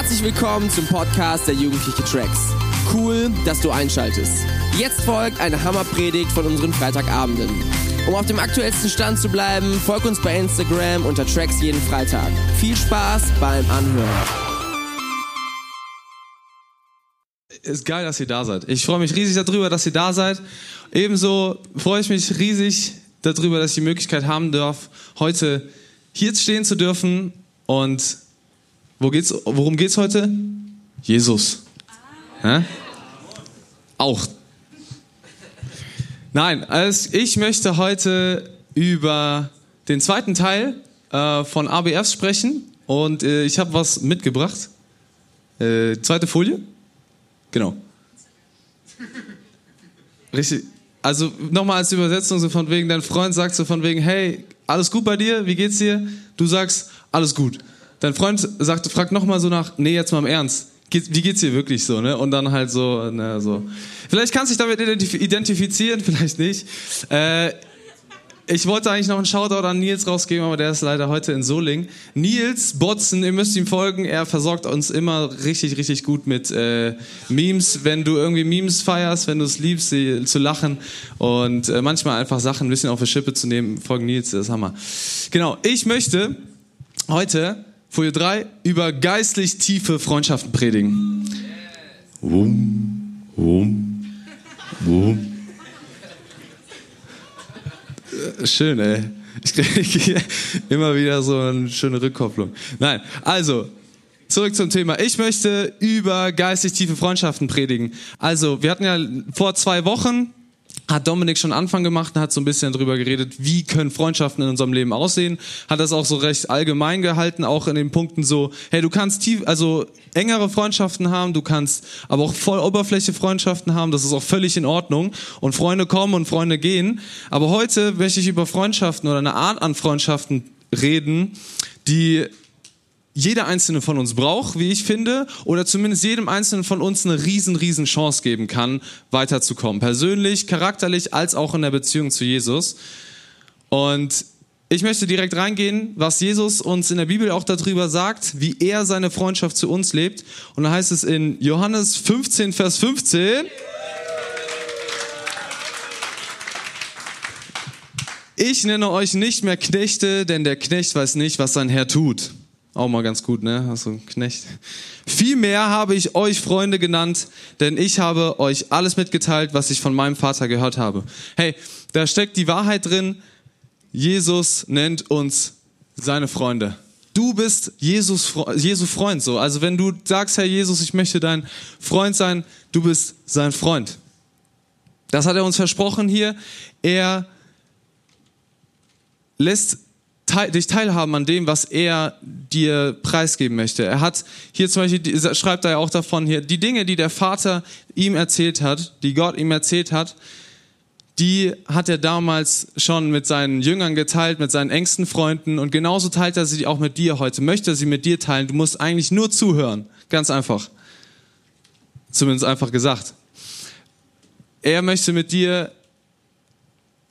Herzlich willkommen zum Podcast der Jugendliche Tracks. Cool, dass du einschaltest. Jetzt folgt eine Hammerpredigt von unseren Freitagabenden. Um auf dem aktuellsten Stand zu bleiben, folg uns bei Instagram unter Tracks jeden Freitag. Viel Spaß beim Anhören. Ist geil, dass ihr da seid. Ich freue mich riesig darüber, dass ihr da seid. Ebenso freue ich mich riesig darüber, dass ich die Möglichkeit haben darf, heute hier stehen zu dürfen. Und wo geht's, worum geht's heute? Jesus. Hä? Auch. Nein, also ich möchte heute über den zweiten Teil äh, von ABFs sprechen. Und äh, ich habe was mitgebracht. Äh, zweite Folie. Genau. Richtig. Also nochmal als Übersetzung so von wegen, dein Freund sagt so von wegen, hey, alles gut bei dir? Wie geht's dir? Du sagst, alles gut. Dein Freund sagt, fragt nochmal so nach, nee, jetzt mal im Ernst. Wie geht's dir wirklich so, ne? Und dann halt so, ne, so. Vielleicht kannst du dich damit identifizieren, vielleicht nicht. Äh, ich wollte eigentlich noch einen Shoutout an Nils rausgeben, aber der ist leider heute in Soling. Nils Botzen, ihr müsst ihm folgen. Er versorgt uns immer richtig, richtig gut mit äh, Memes. Wenn du irgendwie Memes feierst, wenn du es liebst, sie zu lachen und äh, manchmal einfach Sachen ein bisschen auf die Schippe zu nehmen, folgen Nils, das ist Hammer. Genau, ich möchte heute, Folie 3, über geistlich tiefe Freundschaften predigen. Wum, wum, wum. Schön, ey. Ich kriege immer wieder so eine schöne Rückkopplung. Nein, also, zurück zum Thema. Ich möchte über geistig tiefe Freundschaften predigen. Also, wir hatten ja vor zwei Wochen hat Dominik schon Anfang gemacht und hat so ein bisschen drüber geredet, wie können Freundschaften in unserem Leben aussehen. Hat das auch so recht allgemein gehalten, auch in den Punkten so, hey, du kannst tief, also engere Freundschaften haben, du kannst aber auch voll Oberfläche Freundschaften haben, das ist auch völlig in Ordnung. Und Freunde kommen und Freunde gehen. Aber heute möchte ich über Freundschaften oder eine Art an Freundschaften reden, die jeder einzelne von uns braucht, wie ich finde, oder zumindest jedem einzelnen von uns eine riesen, riesen Chance geben kann, weiterzukommen. Persönlich, charakterlich, als auch in der Beziehung zu Jesus. Und ich möchte direkt reingehen, was Jesus uns in der Bibel auch darüber sagt, wie er seine Freundschaft zu uns lebt. Und da heißt es in Johannes 15, Vers 15. Ich nenne euch nicht mehr Knechte, denn der Knecht weiß nicht, was sein Herr tut. Auch mal ganz gut, ne? Ein Knecht. Vielmehr habe ich euch Freunde genannt, denn ich habe euch alles mitgeteilt, was ich von meinem Vater gehört habe. Hey, da steckt die Wahrheit drin. Jesus nennt uns seine Freunde. Du bist Jesus, Jesu Freund, so. Also wenn du sagst, Herr Jesus, ich möchte dein Freund sein, du bist sein Freund. Das hat er uns versprochen hier. Er lässt teil, dich teilhaben an dem, was er dir preisgeben möchte. Er hat hier zum Beispiel, schreibt er ja auch davon hier, die Dinge, die der Vater ihm erzählt hat, die Gott ihm erzählt hat, die hat er damals schon mit seinen Jüngern geteilt, mit seinen engsten Freunden und genauso teilt er sie auch mit dir heute, möchte er sie mit dir teilen. Du musst eigentlich nur zuhören. Ganz einfach. Zumindest einfach gesagt. Er möchte mit dir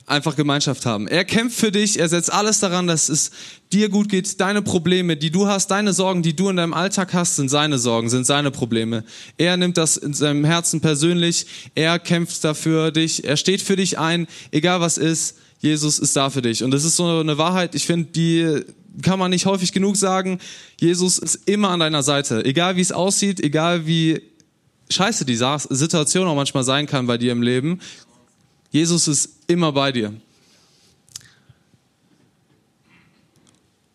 einfach Gemeinschaft haben. Er kämpft für dich, er setzt alles daran, dass es dir gut geht. Deine Probleme, die du hast, deine Sorgen, die du in deinem Alltag hast, sind seine Sorgen, sind seine Probleme. Er nimmt das in seinem Herzen persönlich, er kämpft dafür dich, er steht für dich ein, egal was ist. Jesus ist da für dich. Und das ist so eine Wahrheit, ich finde, die kann man nicht häufig genug sagen. Jesus ist immer an deiner Seite. Egal wie es aussieht, egal wie scheiße die Situation auch manchmal sein kann bei dir im Leben. Jesus ist immer bei dir.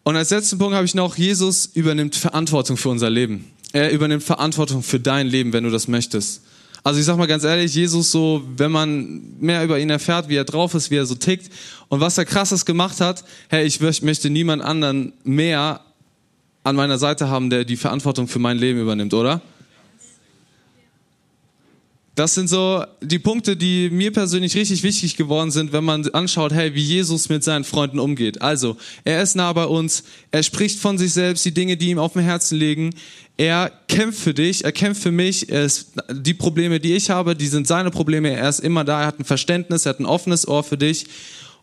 Und als letzten Punkt habe ich noch, Jesus übernimmt Verantwortung für unser Leben. Er übernimmt Verantwortung für dein Leben, wenn du das möchtest. Also ich sag mal ganz ehrlich, Jesus so, wenn man mehr über ihn erfährt, wie er drauf ist, wie er so tickt und was er krasses gemacht hat, hey, ich möchte niemand anderen mehr an meiner Seite haben, der die Verantwortung für mein Leben übernimmt, oder? Das sind so die Punkte, die mir persönlich richtig wichtig geworden sind, wenn man anschaut, hey, wie Jesus mit seinen Freunden umgeht. Also, er ist nah bei uns, er spricht von sich selbst, die Dinge, die ihm auf dem Herzen liegen. Er kämpft für dich, er kämpft für mich. Ist, die Probleme, die ich habe, die sind seine Probleme. Er ist immer da, er hat ein Verständnis, er hat ein offenes Ohr für dich.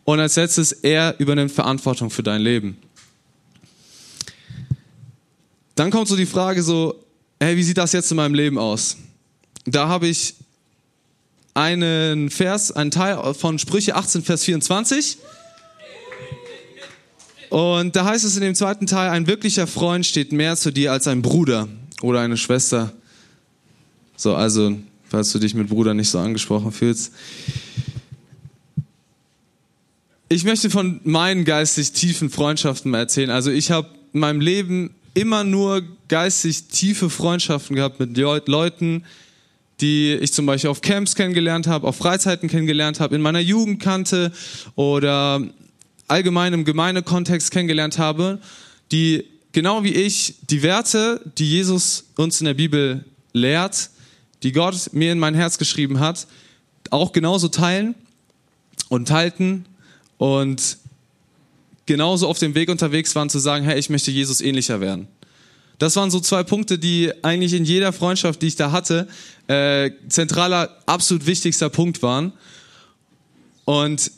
Und als letztes, er übernimmt Verantwortung für dein Leben. Dann kommt so die Frage so, hey, wie sieht das jetzt in meinem Leben aus? Da habe ich einen Vers, einen Teil von Sprüche 18, Vers 24. Und da heißt es in dem zweiten Teil, ein wirklicher Freund steht mehr zu dir als ein Bruder oder eine Schwester. So, also, falls du dich mit Bruder nicht so angesprochen fühlst. Ich möchte von meinen geistig tiefen Freundschaften mal erzählen. Also ich habe in meinem Leben immer nur geistig tiefe Freundschaften gehabt mit Leuten, die ich zum Beispiel auf Camps kennengelernt habe, auf Freizeiten kennengelernt habe, in meiner Jugend kannte oder allgemein im Gemeindekontext kennengelernt habe, die genau wie ich die Werte, die Jesus uns in der Bibel lehrt, die Gott mir in mein Herz geschrieben hat, auch genauso teilen und halten und genauso auf dem Weg unterwegs waren zu sagen, hey, ich möchte Jesus ähnlicher werden. Das waren so zwei Punkte, die eigentlich in jeder Freundschaft, die ich da hatte, äh, zentraler, absolut wichtigster Punkt waren. Und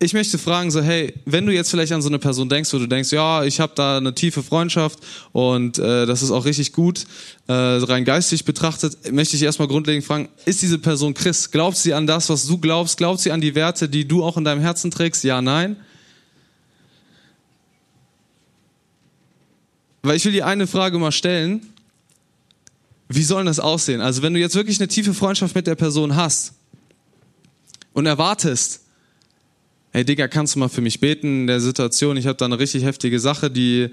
ich möchte fragen, so hey, wenn du jetzt vielleicht an so eine Person denkst, wo du denkst, ja, ich habe da eine tiefe Freundschaft und äh, das ist auch richtig gut, äh, rein geistig betrachtet, möchte ich erstmal grundlegend fragen, ist diese Person Christ? Glaubt sie an das, was du glaubst? Glaubt sie an die Werte, die du auch in deinem Herzen trägst? Ja, nein? Weil ich will dir eine Frage mal stellen. Wie soll das aussehen? Also wenn du jetzt wirklich eine tiefe Freundschaft mit der Person hast und erwartest, hey Digga, kannst du mal für mich beten in der Situation? Ich habe da eine richtig heftige Sache, die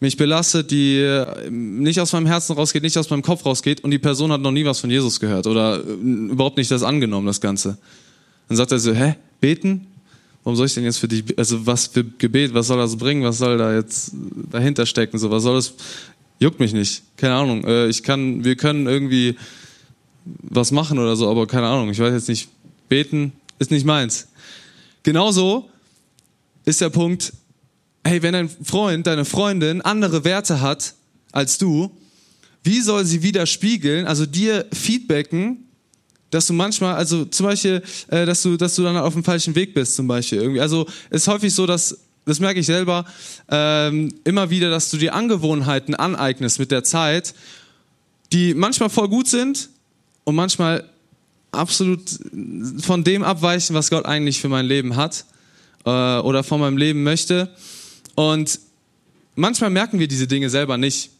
mich belastet, die äh, nicht aus meinem Herzen rausgeht, nicht aus meinem Kopf rausgeht und die Person hat noch nie was von Jesus gehört oder äh, überhaupt nicht das angenommen, das Ganze. Dann sagt er so, hä, beten? Warum soll ich denn jetzt für dich, also was für Gebet, was soll das bringen, was soll da jetzt dahinter stecken, so, was soll das, juckt mich nicht, keine Ahnung, äh, ich kann, wir können irgendwie was machen oder so, aber keine Ahnung, ich weiß jetzt nicht, beten ist nicht meins. Genauso ist der Punkt, hey, wenn dein Freund, deine Freundin andere Werte hat als du, wie soll sie widerspiegeln, also dir feedbacken, dass du manchmal, also zum Beispiel, äh, dass du, dass du dann auf dem falschen Weg bist, zum Beispiel irgendwie. Also ist häufig so, dass das merke ich selber ähm, immer wieder, dass du dir Angewohnheiten aneignest mit der Zeit, die manchmal voll gut sind und manchmal absolut von dem abweichen, was Gott eigentlich für mein Leben hat äh, oder von meinem Leben möchte. Und manchmal merken wir diese Dinge selber nicht.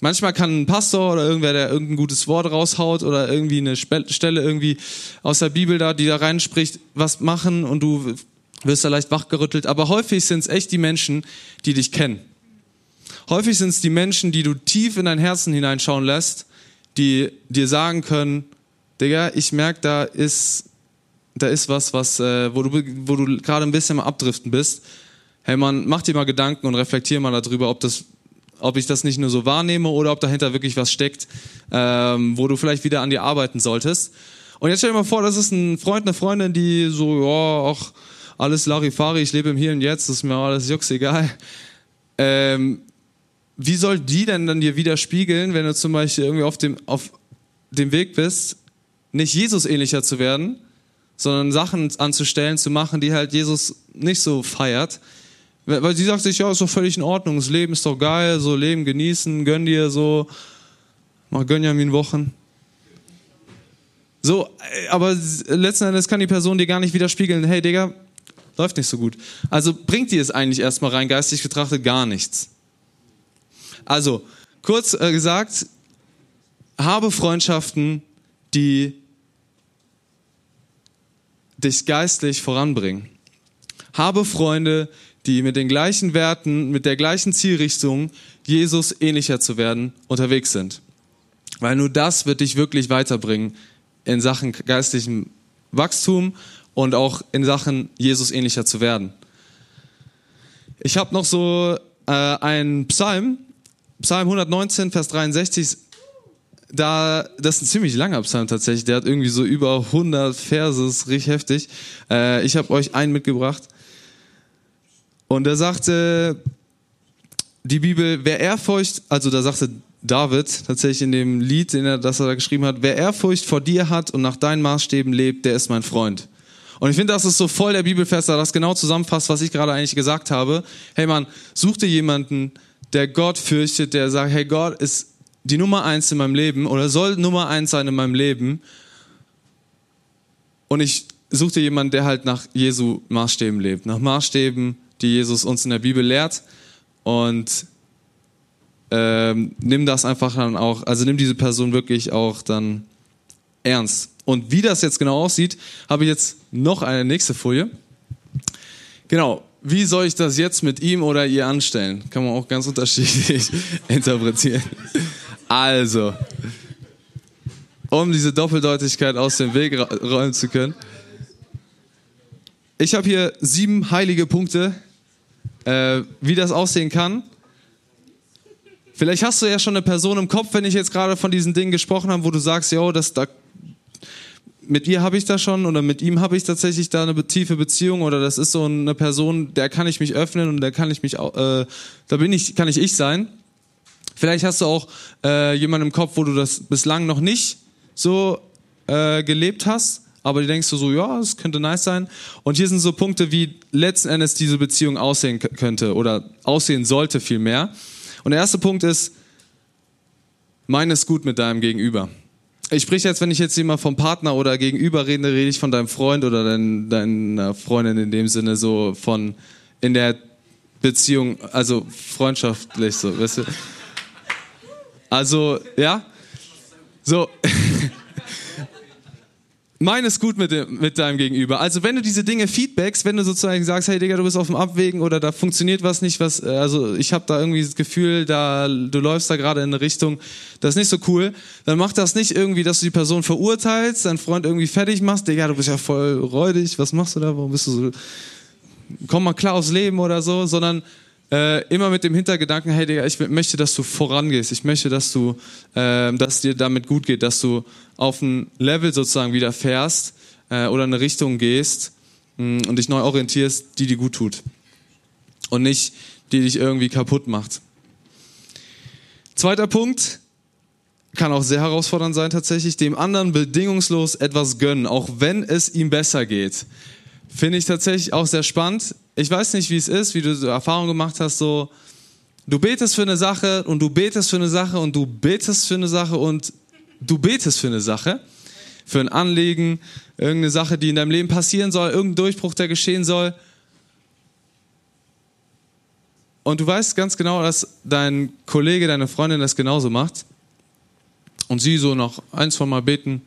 Manchmal kann ein Pastor oder irgendwer, der irgendein gutes Wort raushaut oder irgendwie eine Stelle irgendwie aus der Bibel da, die da reinspricht, was machen und du wirst da leicht wachgerüttelt. Aber häufig sind es echt die Menschen, die dich kennen. Häufig sind es die Menschen, die du tief in dein Herzen hineinschauen lässt, die dir sagen können, Digga, ich merke, da ist, da ist was, was, äh, wo du, wo du gerade ein bisschen am Abdriften bist. Hey man, mach dir mal Gedanken und reflektier mal darüber, ob das, ob ich das nicht nur so wahrnehme oder ob dahinter wirklich was steckt, ähm, wo du vielleicht wieder an dir arbeiten solltest. Und jetzt stell dir mal vor, das ist ein Freund, eine Freundin, die so, ja, ach, alles Larifari, ich lebe im Hier und Jetzt, ist mir alles jucks egal. Ähm, wie soll die denn dann dir widerspiegeln, wenn du zum Beispiel irgendwie auf dem, auf dem Weg bist, nicht Jesus ähnlicher zu werden, sondern Sachen anzustellen, zu machen, die halt Jesus nicht so feiert. Weil sie sagt sich, ja, ist doch völlig in Ordnung, das Leben ist doch geil, so Leben genießen, gönn dir so, mach Gönjamin Wochen. So, äh, aber letzten Endes kann die Person dir gar nicht widerspiegeln, hey Digga, läuft nicht so gut. Also bringt dir es eigentlich erstmal rein geistig betrachtet gar nichts. Also, kurz äh, gesagt, habe Freundschaften, die dich geistlich voranbringen. Habe Freunde, die mit den gleichen Werten, mit der gleichen Zielrichtung, Jesus ähnlicher zu werden, unterwegs sind. Weil nur das wird dich wirklich weiterbringen in Sachen geistlichem Wachstum und auch in Sachen Jesus ähnlicher zu werden. Ich habe noch so äh, einen Psalm, Psalm 119, Vers 63 da, das ist ein ziemlich langer Psalm tatsächlich. Der hat irgendwie so über 100 Verse, ist richtig heftig. Äh, ich habe euch einen mitgebracht. Und er sagte, die Bibel, wer Ehrfurcht, also da sagte David tatsächlich in dem Lied, den das er da geschrieben hat, wer Ehrfurcht vor dir hat und nach deinen Maßstäben lebt, der ist mein Freund. Und ich finde, das ist so voll der Bibelfest, da das genau zusammenfasst, was ich gerade eigentlich gesagt habe. Hey man, such dir jemanden, der Gott fürchtet, der sagt, hey, Gott ist die Nummer eins in meinem Leben oder soll Nummer eins sein in meinem Leben. Und ich suche dir jemanden, der halt nach Jesu Maßstäben lebt, nach Maßstäben, die Jesus uns in der Bibel lehrt. Und ähm, nimm das einfach dann auch, also nimm diese Person wirklich auch dann ernst. Und wie das jetzt genau aussieht, habe ich jetzt noch eine nächste Folie. Genau, wie soll ich das jetzt mit ihm oder ihr anstellen? Kann man auch ganz unterschiedlich interpretieren. Also, um diese Doppeldeutigkeit aus dem Weg räumen zu können. Ich habe hier sieben heilige Punkte, äh, wie das aussehen kann. Vielleicht hast du ja schon eine Person im Kopf, wenn ich jetzt gerade von diesen Dingen gesprochen habe, wo du sagst, ja, das da mit ihr habe ich da schon oder mit ihm habe ich tatsächlich da eine tiefe Beziehung oder das ist so eine Person, der kann ich mich öffnen und der kann ich mich, äh, da bin ich, kann ich ich sein. Vielleicht hast du auch äh, jemanden im Kopf, wo du das bislang noch nicht so äh, gelebt hast, aber du denkst so, ja, es könnte nice sein. Und hier sind so Punkte, wie letzten Endes diese Beziehung aussehen könnte oder aussehen sollte vielmehr. Und der erste Punkt ist, meine es gut mit deinem Gegenüber ich spreche jetzt, wenn ich jetzt immer vom Partner oder Gegenüber rede, rede ich von deinem Freund oder dein, deiner Freundin in dem Sinne so von in der Beziehung, also freundschaftlich so, weißt du? Also, ja? So. Meines gut mit, dem, mit deinem Gegenüber. Also wenn du diese Dinge feedbackst, wenn du sozusagen sagst, hey Digga, du bist auf dem Abwägen oder da funktioniert was nicht, was, äh, also ich habe da irgendwie das Gefühl, da du läufst da gerade in eine Richtung, das ist nicht so cool, dann mach das nicht irgendwie, dass du die Person verurteilst, deinen Freund irgendwie fertig machst, Digga, du bist ja voll räudig, was machst du da, warum bist du so, komm mal klar aufs Leben oder so, sondern äh, immer mit dem Hintergedanken, hey Digga, ich möchte, dass du vorangehst, ich möchte, dass du, äh, dass dir damit gut geht, dass du auf ein Level sozusagen wieder fährst äh, oder eine Richtung gehst mh, mm, und dich neu orientierst, die dir gut tut und nicht die dich irgendwie kaputt macht. Zweiter Punkt, kann auch sehr herausfordernd sein tatsächlich, dem anderen bedingungslos etwas gönnen, auch wenn es ihm besser geht. Finde ich tatsächlich auch sehr spannend. Ich weiß nicht, wie es ist, wie du so Erfahrung gemacht hast, so, du betest für eine Sache und du betest für eine Sache und du betest für eine Sache und du betest für eine Sache, für ein Anliegen, irgendeine Sache, die in deinem Leben passieren soll, irgendein Durchbruch, der geschehen soll. Und du weißt ganz genau, dass dein Kollege, deine Freundin das genauso macht. Und sie so noch ein, zwei Mal beten,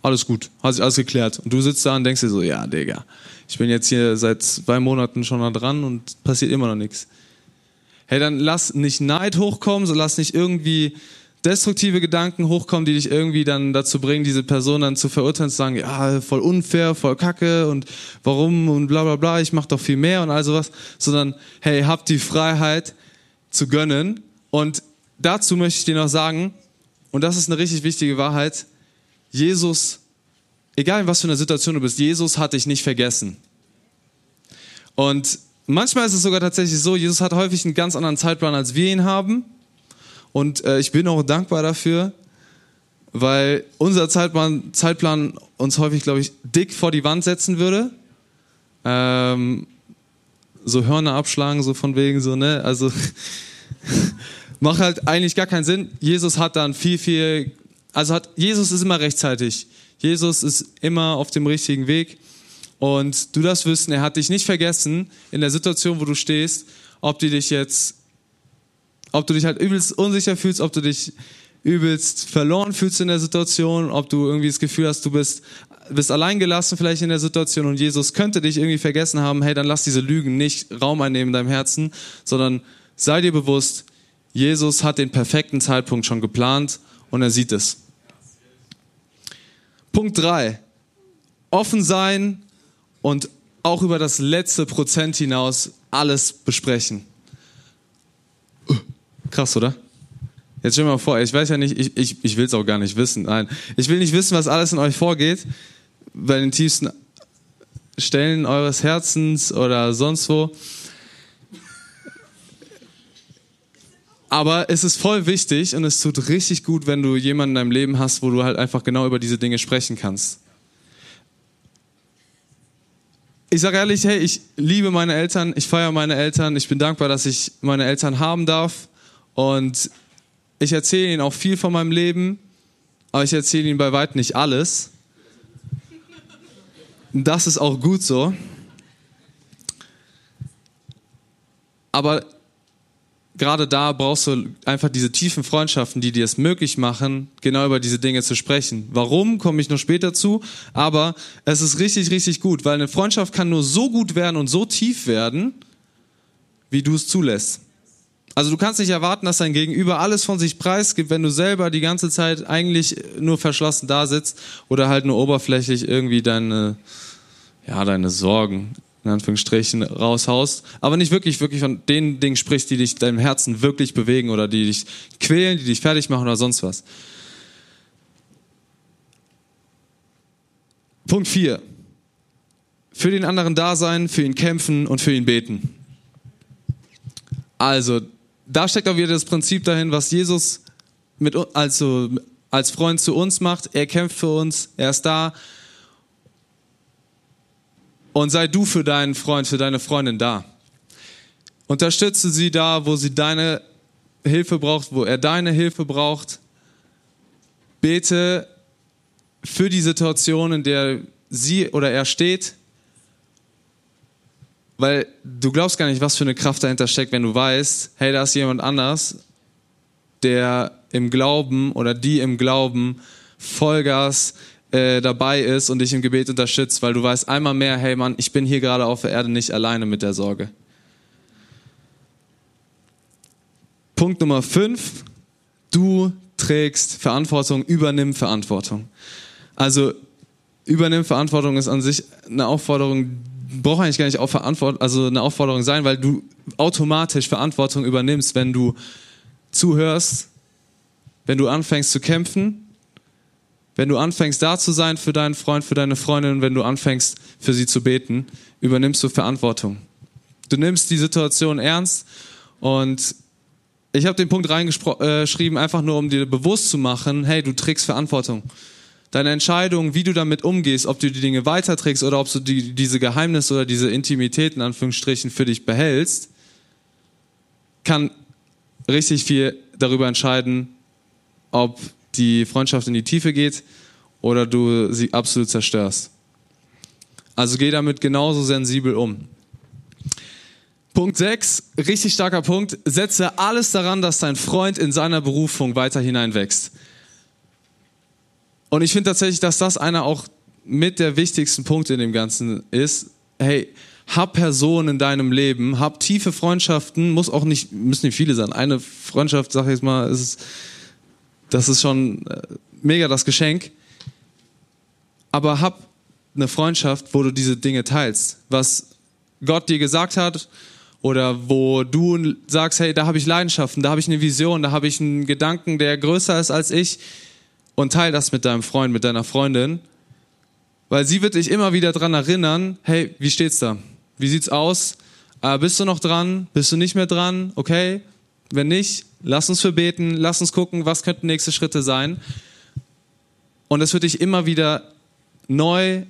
alles gut, hat sich alles geklärt. Und du sitzt da und denkst dir so, ja, Digga, ich bin jetzt hier seit zwei Monaten schon da dran und passiert immer noch nichts. Hey, dann lass nicht Neid hochkommen, so lass nicht irgendwie destruktive Gedanken hochkommen, die dich irgendwie dann dazu bringen, diese Person dann zu verurteilen, zu sagen, ja, voll unfair, voll kacke und warum und bla bla bla, ich mach doch viel mehr und all sowas, sondern hey, hab die Freiheit zu gönnen und dazu möchte ich dir noch sagen, und das ist eine richtig wichtige Wahrheit, Jesus, egal in was für einer Situation du bist, Jesus hat dich nicht vergessen. Und manchmal ist es sogar tatsächlich so, Jesus hat häufig einen ganz anderen Zeitplan, als wir ihn haben. Und äh, ich bin auch dankbar dafür, weil unser Zeitplan, Zeitplan uns häufig, glaube ich, dick vor die Wand setzen würde. Ähm, so Hörner abschlagen, so von wegen so, ne? Also macht halt eigentlich gar keinen Sinn. Jesus hat dann viel, viel, also hat, Jesus ist immer rechtzeitig. Jesus ist immer auf dem richtigen Weg. Und du darfst wissen, er hat dich nicht vergessen in der Situation, wo du stehst, ob du dich jetzt ob du dich halt übelst unsicher fühlst, ob du dich übelst verloren fühlst in der Situation, ob du irgendwie das Gefühl hast, du bist, bist alleingelassen vielleicht in der Situation und Jesus könnte dich irgendwie vergessen haben, hey, dann lass diese Lügen nicht Raum einnehmen in deinem Herzen, sondern sei dir bewusst, Jesus hat den perfekten Zeitpunkt schon geplant und er sieht es. Punkt drei: Offen sein und auch über das letzte Prozent hinaus alles besprechen. Krass, oder? Jetzt stell dir mal vor, ich weiß ja nicht, ich, ich, ich will es auch gar nicht wissen. Nein, ich will nicht wissen, was alles in euch vorgeht, bei den tiefsten Stellen eures Herzens oder sonst wo. Aber es ist voll wichtig und es tut richtig gut, wenn du jemanden in deinem Leben hast, wo du halt einfach genau über diese Dinge sprechen kannst. Ich sage ehrlich, hey, ich liebe meine Eltern, ich feiere meine Eltern, ich bin dankbar, dass ich meine Eltern haben darf Und ich erzähle ihnen auch viel von meinem Leben, aber ich erzähle ihnen bei weitem nicht alles. Das ist auch gut so. Aber gerade da brauchst du einfach diese tiefen Freundschaften, die dir es möglich machen, genau über diese Dinge zu sprechen. Warum, komme ich noch später zu, aber es ist richtig, richtig gut, weil eine Freundschaft kann nur so gut werden und so tief werden, wie du es zulässt. Also du kannst nicht erwarten, dass dein Gegenüber alles von sich preisgibt, wenn du selber die ganze Zeit eigentlich nur verschlossen da sitzt oder halt nur oberflächlich irgendwie deine, ja, deine Sorgen in Anführungsstrichen raushaust, aber nicht wirklich, wirklich von den Dingen sprichst, die dich deinem Herzen wirklich bewegen oder die dich quälen, die dich fertig machen oder sonst was. Punkt 4. Für den anderen da sein, für ihn kämpfen und für ihn beten. Also, da steckt auch wieder das Prinzip dahin, was Jesus mit, also, als Freund zu uns macht. Er kämpft für uns, er ist da, und sei du für deinen Freund, für deine Freundin da. Unterstütze sie da, wo sie deine Hilfe braucht, wo er deine Hilfe braucht. Bete für die Situation, in der sie oder er steht, weil du glaubst gar nicht, was für eine Kraft dahinter steckt, wenn du weißt, hey, da ist jemand anders, der im Glauben oder die im Glauben Vollgas äh, dabei ist und dich im Gebet unterstützt, weil du weißt einmal mehr, hey Mann, ich bin hier gerade auf der Erde nicht alleine mit der Sorge. Punkt Nummer 5, du trägst Verantwortung, übernimm Verantwortung. Also übernimm Verantwortung ist an sich eine Aufforderung, braucht eigentlich gar nicht auf Verantwortung, also eine Aufforderung sein, weil du automatisch Verantwortung übernimmst, wenn du zuhörst, wenn du anfängst zu kämpfen wenn du anfängst da zu sein für deinen Freund, für deine Freundin, wenn du anfängst für sie zu beten, übernimmst du Verantwortung. Du nimmst die Situation ernst und ich habe den Punkt reingeschrieben, äh, einfach nur um dir bewusst zu machen, hey, du trägst Verantwortung. Deine Entscheidung, wie du damit umgehst, ob du die Dinge weiterträgst oder ob du die, diese Geheimnisse oder diese Intimität in Anführungsstrichen für dich behältst, kann richtig viel darüber entscheiden, ob die Freundschaft in die Tiefe geht oder du sie absolut zerstörst. Also geh damit genauso sensibel um. Punkt 6, richtig starker Punkt. Setze alles daran, dass dein Freund in seiner Berufung weiter hineinwächst. Und ich finde tatsächlich, dass das einer auch mit der wichtigsten Punkte in dem Ganzen ist. Hey, hab Personen in deinem Leben, hab tiefe Freundschaften, muss auch nicht, müssen nicht viele sein. Eine Freundschaft, sag ich jetzt mal, ist das ist schon äh, mega das Geschenk. Aber hab eine Freundschaft, wo du diese Dinge teilst. Was Gott dir gesagt hat oder wo du sagst, hey, da habe ich Leidenschaften, da habe ich eine Vision, da habe ich einen Gedanken, der größer ist als ich und teil das mit deinem Freund, mit deiner Freundin, weil sie wird dich immer wieder dran erinnern, hey, wie steht's da? Wie sieht's aus? Äh, bist du noch dran? Bist du nicht mehr dran? Okay? Wenn nicht, lass uns für beten, lass uns gucken, was könnten nächste Schritte sein. Und es wird dich immer wieder neu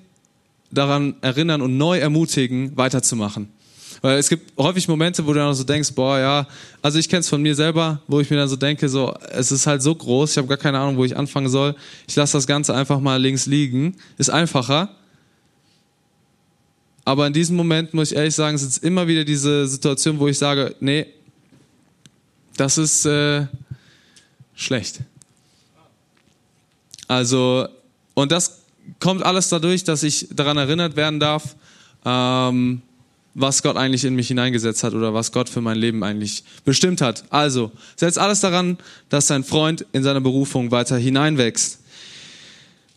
daran erinnern und neu ermutigen, weiterzumachen. Weil es gibt häufig Momente, wo du dann so denkst, boah, ja, also ich kenne es von mir selber, wo ich mir dann so denke, so, es ist halt so groß, ich habe gar keine Ahnung, wo ich anfangen soll. Ich lasse das Ganze einfach mal links liegen. Ist einfacher. Aber in diesem Moment, muss ich ehrlich sagen, sind es immer wieder diese Situation, wo ich sage, nee, das ist äh, schlecht. Also, und das kommt alles dadurch, dass ich daran erinnert werden darf, ähm, was Gott eigentlich in mich hineingesetzt hat oder was Gott für mein Leben eigentlich bestimmt hat. Also, setz alles daran, dass dein Freund in seiner Berufung weiter hineinwächst.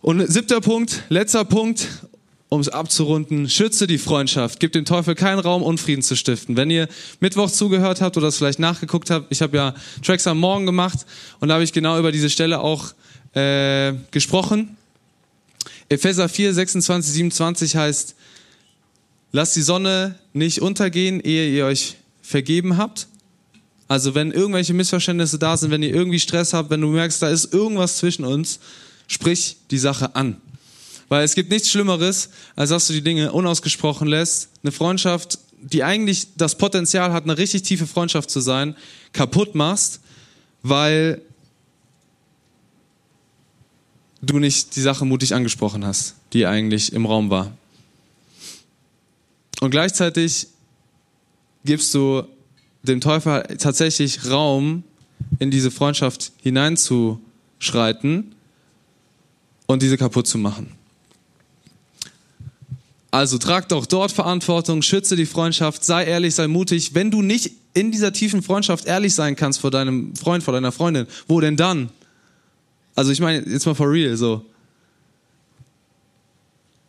Und siebter Punkt, letzter Punkt, um es abzurunden, schütze die Freundschaft. Gib dem Teufel keinen Raum, Unfrieden zu stiften. Wenn ihr Mittwoch zugehört habt oder es vielleicht nachgeguckt habt, ich habe ja Tracks am Morgen gemacht und da habe ich genau über diese Stelle auch äh, gesprochen. Epheser 4, 26, 27 heißt, lasst die Sonne nicht untergehen, ehe ihr euch vergeben habt. Also wenn irgendwelche Missverständnisse da sind, wenn ihr irgendwie Stress habt, wenn du merkst, da ist irgendwas zwischen uns, sprich die Sache an. Weil es gibt nichts Schlimmeres, als dass du die Dinge unausgesprochen lässt. Eine Freundschaft, die eigentlich das Potenzial hat, eine richtig tiefe Freundschaft zu sein, kaputt machst, weil du nicht die Sache mutig angesprochen hast, die eigentlich im Raum war. Und gleichzeitig gibst du dem Teufel tatsächlich Raum, in diese Freundschaft hineinzuschreiten und diese kaputt zu machen. Also trag doch dort Verantwortung, schütze die Freundschaft, sei ehrlich, sei mutig. Wenn du nicht in dieser tiefen Freundschaft ehrlich sein kannst vor deinem Freund, vor deiner Freundin, wo denn dann? Also ich meine, jetzt mal for real, so.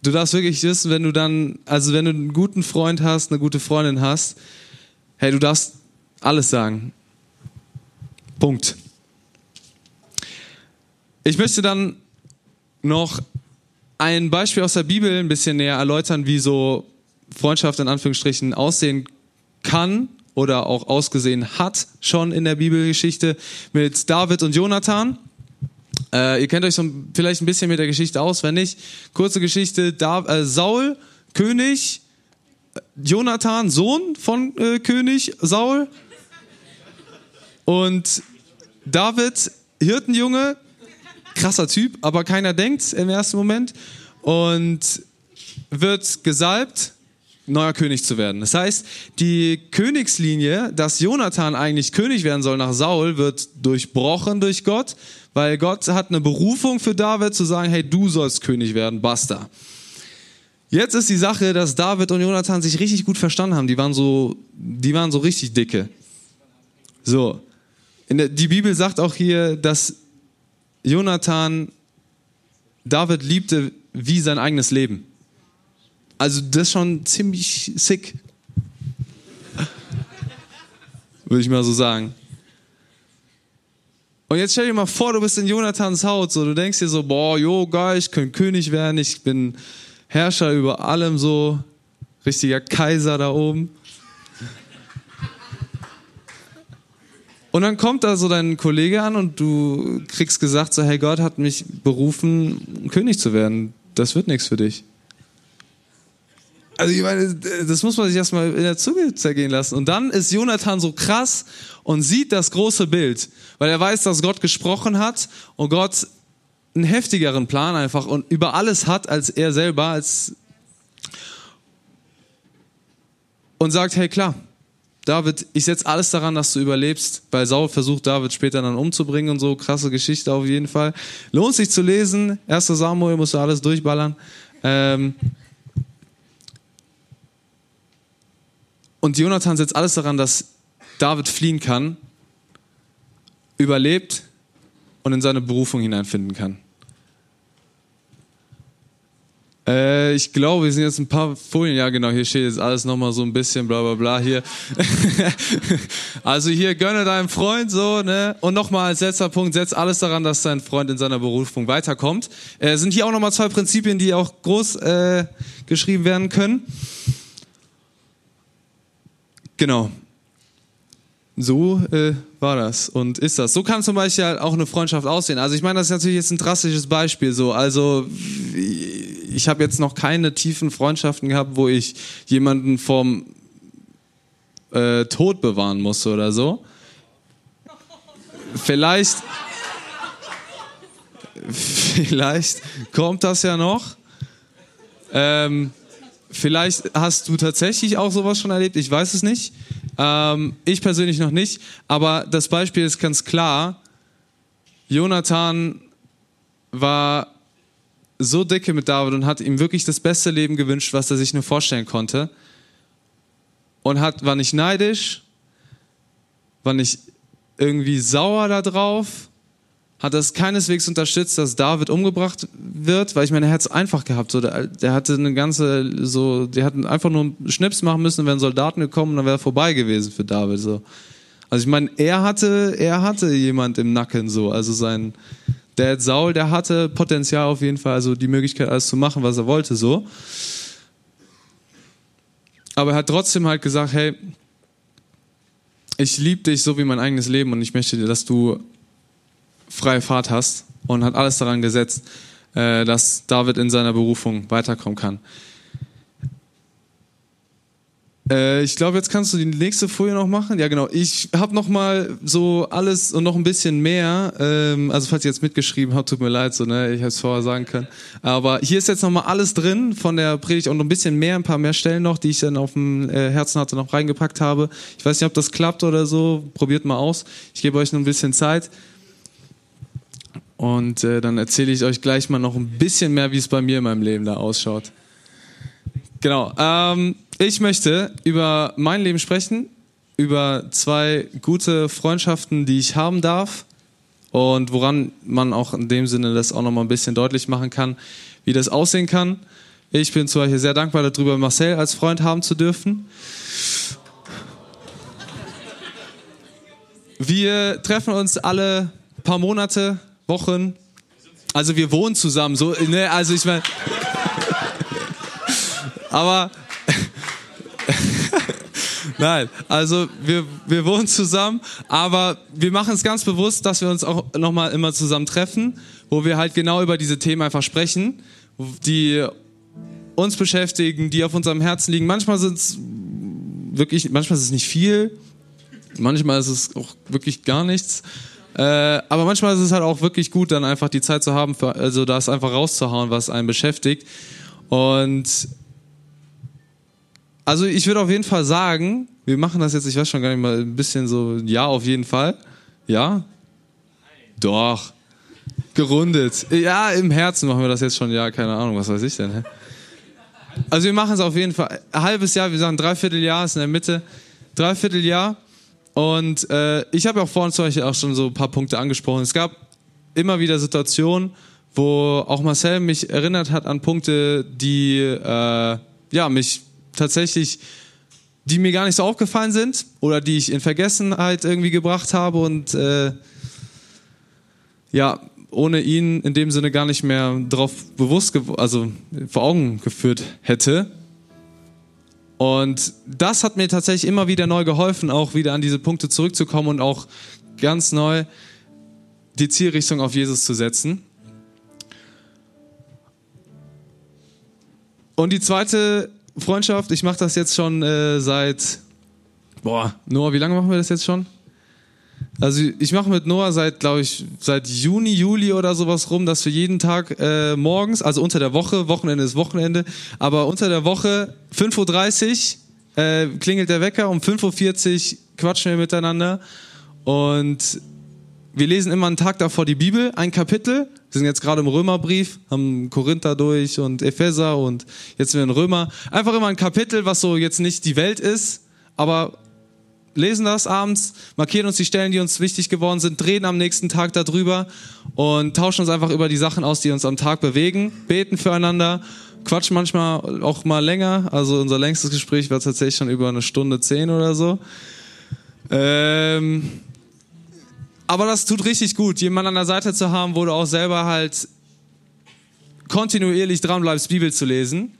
Du darfst wirklich wissen, wenn du dann, also wenn du einen guten Freund hast, eine gute Freundin hast, hey, du darfst alles sagen. Punkt. Ich möchte dann noch ein Beispiel aus der Bibel ein bisschen näher erläutern, wie so Freundschaft in Anführungsstrichen aussehen kann oder auch ausgesehen hat schon in der Bibelgeschichte mit David und Jonathan. Äh, ihr kennt euch so vielleicht ein bisschen mit der Geschichte aus, wenn nicht. Kurze Geschichte, da, äh, Saul, König, Jonathan, Sohn von äh, König Saul und David, Hirtenjunge, krasser Typ, aber keiner denkt im ersten Moment und wird gesalbt, neuer König zu werden. Das heißt, die Königslinie, dass Jonathan eigentlich König werden soll nach Saul, wird durchbrochen durch Gott, weil Gott hat eine Berufung für David zu sagen, hey, du sollst König werden, basta. Jetzt ist die Sache, dass David und Jonathan sich richtig gut verstanden haben. Die waren so, die waren so richtig dicke. So. Der, die Bibel sagt auch hier, dass Jonathan David liebte wie sein eigenes Leben. Also das ist schon ziemlich sick. Würde ich mal so sagen. Und jetzt stell dir mal vor, du bist in Jonathans Haut, so du denkst dir so, boah, jo, geil, ich könnte König werden, ich bin Herrscher über allem so, richtiger Kaiser da oben. Und dann kommt da so dein Kollege an und du kriegst gesagt, so, hey, Gott hat mich berufen, König zu werden. Das wird nichts für dich. Also ich meine, das muss man sich erstmal in der Zunge zergehen lassen. Und dann ist Jonathan so krass und sieht das große Bild, weil er weiß, dass Gott gesprochen hat und Gott einen heftigeren Plan einfach und über alles hat als er selber, als und sagt, hey klar, David, ich setze alles daran, dass du überlebst. Bei Saul versucht David später dann umzubringen und so. Krasse Geschichte auf jeden Fall. Lohnt sich zu lesen. 1. Samuel musst du alles durchballern. Ähm und Jonathan setzt alles daran, dass David fliehen kann, überlebt und in seine Berufung hineinfinden kann. Äh, ich glaube, wir sind jetzt ein paar Folien. Ja, genau, hier steht jetzt alles nochmal so ein bisschen bla bla bla hier. also hier gönne deinem Freund so, ne? Und nochmal als letzter Punkt, setz alles daran, dass dein Freund in seiner Berufung weiterkommt. Äh, sind hier auch nochmal zwei Prinzipien, die auch groß äh, geschrieben werden können. Genau. So äh, war das und ist das. So kann zum Beispiel halt auch eine Freundschaft aussehen. Also ich meine, das ist natürlich jetzt ein drastisches Beispiel. So, also ich habe jetzt noch keine tiefen Freundschaften gehabt, wo ich jemanden vom äh, Tod bewahren musste oder so. Vielleicht, vielleicht kommt das ja noch. Ähm, vielleicht hast du tatsächlich auch sowas schon erlebt. Ich weiß es nicht. Ähm, ich persönlich noch nicht. Aber das Beispiel ist ganz klar. Jonathan war so dicke mit David und hat ihm wirklich das beste Leben gewünscht, was er sich nur vorstellen konnte. Und hat, war nicht neidisch, war nicht irgendwie sauer darauf, hat das keineswegs unterstützt, dass David umgebracht wird, weil ich meine, er hätte es einfach gehabt. So, der, der, hatte eine ganze, so, die hatten einfach nur einen Schnips machen müssen, wären Soldaten gekommen dann wäre vorbei gewesen für David. So. Also ich meine, er hatte, er hatte jemand im Nacken so, also sein, der Saul, der hatte Potenzial auf jeden Fall, also die Möglichkeit, alles zu machen, was er wollte, so. Aber er hat trotzdem halt gesagt, hey, ich liebe dich so wie mein eigenes Leben und ich möchte dass du freie Fahrt hast und hat alles daran gesetzt, äh, dass David in seiner Berufung weiterkommen kann. Äh, ich glaube, jetzt kannst du die nächste Folie noch machen. Ja, genau. Ich habe noch mal so alles und noch ein bisschen mehr. Ähm, also falls ihr jetzt mitgeschrieben habt, tut mir leid, so ne, ich hätte es vorher sagen können. Aber hier ist jetzt noch mal alles drin von der Predigt und noch ein bisschen mehr, ein paar mehr Stellen noch, die ich dann auf dem äh, Herzen hatte, noch reingepackt habe. Ich weiß nicht, ob das klappt oder so. Probiert mal aus. Ich gebe euch noch ein bisschen Zeit. Und äh, dann erzähle ich euch gleich mal noch ein bisschen mehr, wie es bei mir in meinem Leben da ausschaut. Genau. Ähm, ich möchte über mein Leben sprechen, über zwei gute Freundschaften, die ich haben darf und woran man auch in dem Sinne das auch nochmal ein bisschen deutlich machen kann, wie das aussehen kann. Ich bin zum Beispiel sehr dankbar darüber, Marcel als Freund haben zu dürfen. Wir treffen uns alle paar Monate, Wochen. Also wir wohnen zusammen. So, ne, also ich meine. Aber nein, also wir, wir wohnen zusammen, aber wir machen es ganz bewusst, dass wir uns auch nochmal immer zusammen treffen, wo wir halt genau über diese Themen einfach sprechen, die uns beschäftigen, die auf unserem Herzen liegen. Manchmal sind es wirklich, manchmal ist es nicht viel, manchmal ist es auch wirklich gar nichts. Äh, aber manchmal ist es halt auch wirklich gut, dann einfach die Zeit zu haben, für, also das einfach rauszuhauen, was einen beschäftigt. Und also ich würde auf jeden Fall sagen, wir machen das jetzt, ich weiß schon gar nicht mal, ein bisschen so, ja, auf jeden Fall. Ja? Nein. Doch. Gerundet. Ja, im Herzen machen wir das jetzt schon, ja, keine Ahnung, was weiß ich denn. Hä? Also wir machen es auf jeden Fall. Ein halbes Jahr, wir sagen dreiviertel Jahr ist in der Mitte. Dreiviertel Jahr. Und äh, ich habe ja auch vorhin zum Beispiel auch schon so ein paar Punkte angesprochen. Es gab immer wieder Situationen, wo auch Marcel mich erinnert hat an Punkte, die äh, ja, mich tatsächlich, die mir gar nicht so aufgefallen sind oder die ich in Vergessenheit irgendwie gebracht habe und äh, ja, ohne ihn in dem Sinne gar nicht mehr drauf bewusst, also vor Augen geführt hätte. Und das hat mir tatsächlich immer wieder neu geholfen, auch wieder an diese Punkte zurückzukommen und auch ganz neu die Zielrichtung auf Jesus zu setzen. Und die zweite Freundschaft, ich mache das jetzt schon äh, seit, boah, Noah, wie lange machen wir das jetzt schon? Also ich mache mit Noah seit, glaube ich, seit Juni, Juli oder sowas rum, dass wir jeden Tag äh, morgens, also unter der Woche, Wochenende ist Wochenende, aber unter der Woche 5.30 Uhr äh, klingelt der Wecker, um 5.40 Uhr quatschen wir miteinander und wir lesen immer einen Tag davor die Bibel, ein Kapitel. Wir sind jetzt gerade im Römerbrief, haben Korinther durch und Epheser und jetzt sind wir in Römer. Einfach immer ein Kapitel, was so jetzt nicht die Welt ist, aber lesen das abends, markieren uns die Stellen, die uns wichtig geworden sind, drehen am nächsten Tag darüber und tauschen uns einfach über die Sachen aus, die uns am Tag bewegen, beten füreinander, quatschen manchmal auch mal länger. Also unser längstes Gespräch war tatsächlich schon über eine Stunde zehn oder so. Ähm, aber das tut richtig gut, jemanden an der Seite zu haben, wo du auch selber halt kontinuierlich dran bleibst, Bibel zu lesen.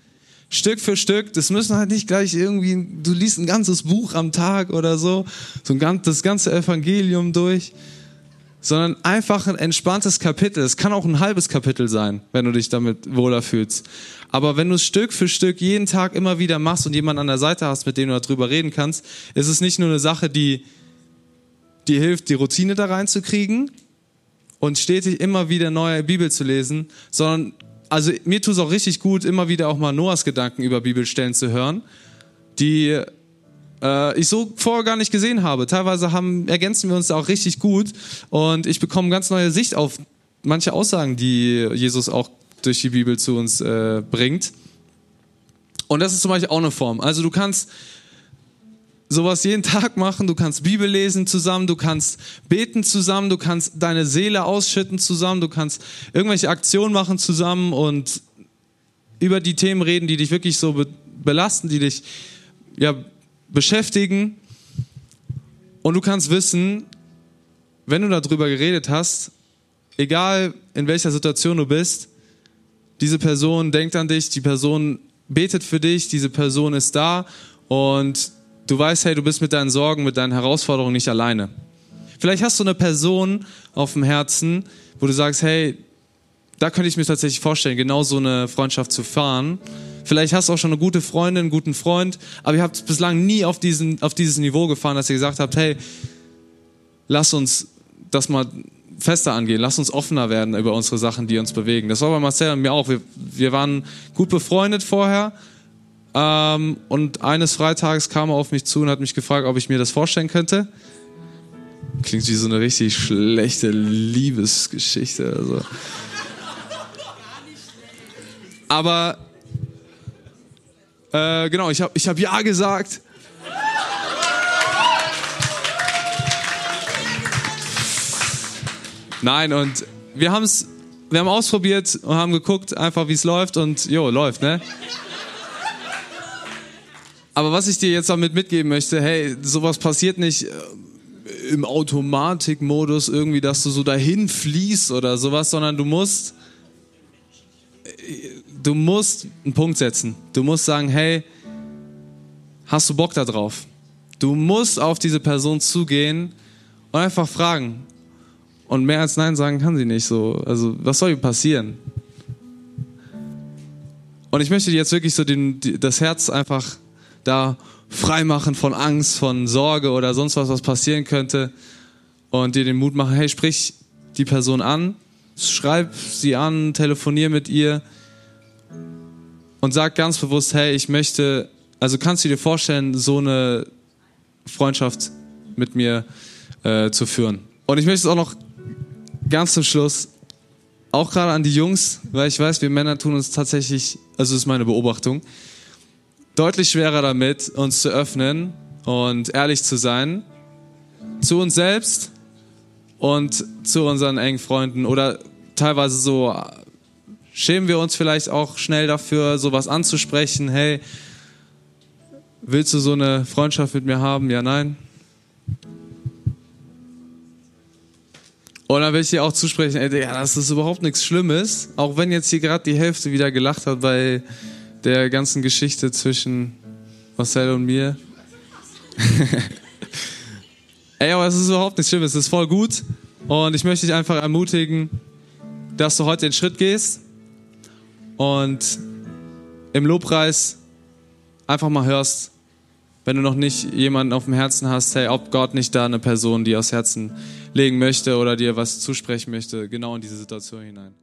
Stück für Stück. Das müssen halt nicht gleich irgendwie, du liest ein ganzes Buch am Tag oder so, so ein ganz, das ganze Evangelium durch, sondern einfach ein entspanntes Kapitel. Es kann auch ein halbes Kapitel sein, wenn du dich damit wohler fühlst. Aber wenn du es Stück für Stück jeden Tag immer wieder machst und jemanden an der Seite hast, mit dem du darüber reden kannst, ist es nicht nur eine Sache, die dir hilft, die Routine da reinzukriegen und stetig immer wieder neue Bibel zu lesen, sondern also mir tut es auch richtig gut, immer wieder auch mal Noahs Gedanken über Bibelstellen zu hören, die äh, ich so vorher gar nicht gesehen habe. Teilweise haben, ergänzen wir uns da auch richtig gut und ich bekomme ganz neue Sicht auf manche Aussagen, die Jesus auch durch die Bibel zu uns äh, bringt. Und das ist zum Beispiel auch eine Form. Also du kannst sowas jeden Tag machen, du kannst Bibel lesen zusammen, du kannst beten zusammen, du kannst deine Seele ausschütten zusammen, du kannst irgendwelche Aktionen machen zusammen und über die Themen reden, die dich wirklich so be belasten, die dich ja, beschäftigen. Und du kannst wissen, wenn du darüber geredet hast, egal in welcher Situation du bist, diese Person denkt an dich, die Person betet für dich, diese Person ist da und Du weißt, hey, du bist mit deinen Sorgen, mit deinen Herausforderungen nicht alleine. Vielleicht hast du eine Person auf dem Herzen, wo du sagst, hey, da könnte ich mir tatsächlich vorstellen, genau so eine Freundschaft zu fahren, Vielleicht hast du auch schon eine gute Freundin, einen guten Freund, aber ihr habt bislang nie auf, diesen, auf dieses Niveau gefahren, dass ihr gesagt habt, hey, lass uns das mal fester angehen, lass uns offener werden über unsere Sachen, die uns bewegen. Das war bei Marcel und mir auch. Wir, wir waren gut befreundet vorher ähm, und eines Freitages kam er auf mich zu und hat mich gefragt, ob ich mir das vorstellen könnte. Klingt wie so eine richtig schlechte Liebesgeschichte. Also. Aber äh, genau, ich habe ich hab ja gesagt. Nein, und wir haben es, wir haben ausprobiert und haben geguckt, einfach wie es läuft und jo, läuft, ne? Aber was ich dir jetzt damit mitgeben möchte, hey, sowas passiert nicht äh, im Automatikmodus irgendwie, dass du so dahin fließt oder sowas, sondern du musst, du musst einen Punkt setzen. Du musst sagen, hey, hast du Bock da drauf? Du musst auf diese Person zugehen und einfach fragen. Und mehr als Nein sagen kann sie nicht so. Also, was soll passieren? Und ich möchte dir jetzt wirklich so den, das Herz einfach da freimachen von Angst, von Sorge oder sonst was, was passieren könnte und dir den Mut machen, hey, sprich die Person an, schreib sie an, telefonier mit ihr und sag ganz bewusst, hey, ich möchte, also kannst du dir vorstellen, so eine Freundschaft mit mir äh, zu führen. Und ich möchte es auch noch ganz zum Schluss, auch gerade an die Jungs, weil ich weiß, wir Männer tun uns tatsächlich, also das ist meine Beobachtung, deutlich schwerer damit, uns zu öffnen und ehrlich zu sein. Zu uns selbst und zu unseren engen Freunden. Oder teilweise so schämen wir uns vielleicht auch schnell dafür, sowas anzusprechen. Hey, willst du so eine Freundschaft mit mir haben? Ja, nein. Und dann will ich dir auch zusprechen, ey, ja, das ist überhaupt nichts Schlimmes. Auch wenn jetzt hier gerade die Hälfte wieder gelacht hat bei der ganzen Geschichte zwischen Marcel und mir. Ey, aber es ist überhaupt nicht schlimm, es ist voll gut. Und ich möchte dich einfach ermutigen, dass du heute den Schritt gehst und im Lobpreis einfach mal hörst, wenn du noch nicht jemanden auf dem Herzen hast, hey, ob Gott nicht da eine Person, die aus Herzen legen möchte oder dir was zusprechen möchte, genau in diese Situation hinein.